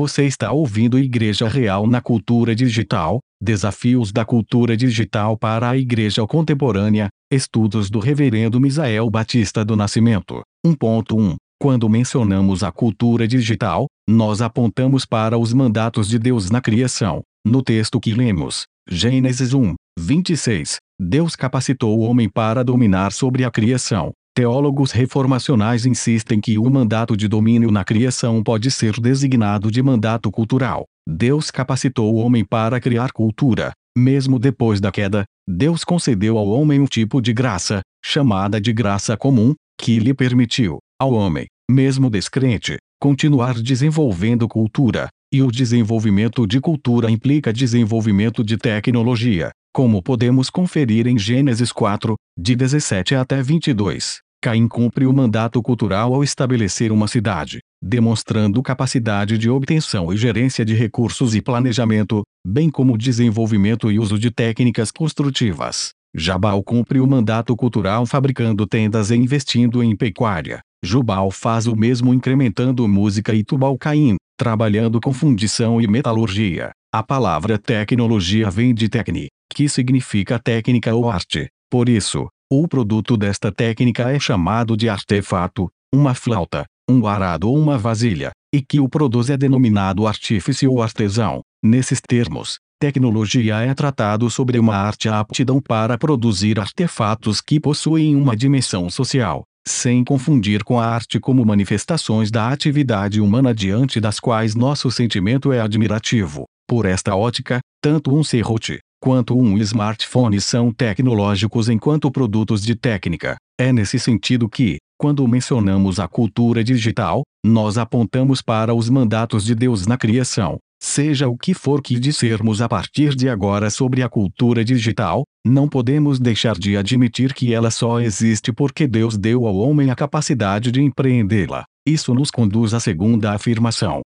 Você está ouvindo Igreja Real na Cultura Digital, Desafios da Cultura Digital para a Igreja Contemporânea, Estudos do Reverendo Misael Batista do Nascimento. 1.1 Quando mencionamos a cultura digital, nós apontamos para os mandatos de Deus na criação. No texto que lemos, Gênesis 1, 26, Deus capacitou o homem para dominar sobre a criação. Teólogos reformacionais insistem que o mandato de domínio na criação pode ser designado de mandato cultural. Deus capacitou o homem para criar cultura. Mesmo depois da queda, Deus concedeu ao homem um tipo de graça, chamada de graça comum, que lhe permitiu, ao homem, mesmo descrente, continuar desenvolvendo cultura. E o desenvolvimento de cultura implica desenvolvimento de tecnologia, como podemos conferir em Gênesis 4, de 17 até 22. Caim cumpre o mandato cultural ao estabelecer uma cidade, demonstrando capacidade de obtenção e gerência de recursos e planejamento, bem como desenvolvimento e uso de técnicas construtivas. Jabal cumpre o mandato cultural fabricando tendas e investindo em pecuária. Jubal faz o mesmo incrementando música e Tubal-Caim, trabalhando com fundição e metalurgia. A palavra tecnologia vem de tecni, que significa técnica ou arte. Por isso, o produto desta técnica é chamado de artefato, uma flauta, um arado ou uma vasilha, e que o produz é denominado artífice ou artesão. Nesses termos, tecnologia é tratado sobre uma arte aptidão para produzir artefatos que possuem uma dimensão social, sem confundir com a arte como manifestações da atividade humana diante das quais nosso sentimento é admirativo. Por esta ótica, tanto um serrote, quanto um smartphone são tecnológicos enquanto produtos de técnica. É nesse sentido que, quando mencionamos a cultura digital, nós apontamos para os mandatos de Deus na criação. Seja o que for que dissermos a partir de agora sobre a cultura digital, não podemos deixar de admitir que ela só existe porque Deus deu ao homem a capacidade de empreendê-la. Isso nos conduz à segunda afirmação.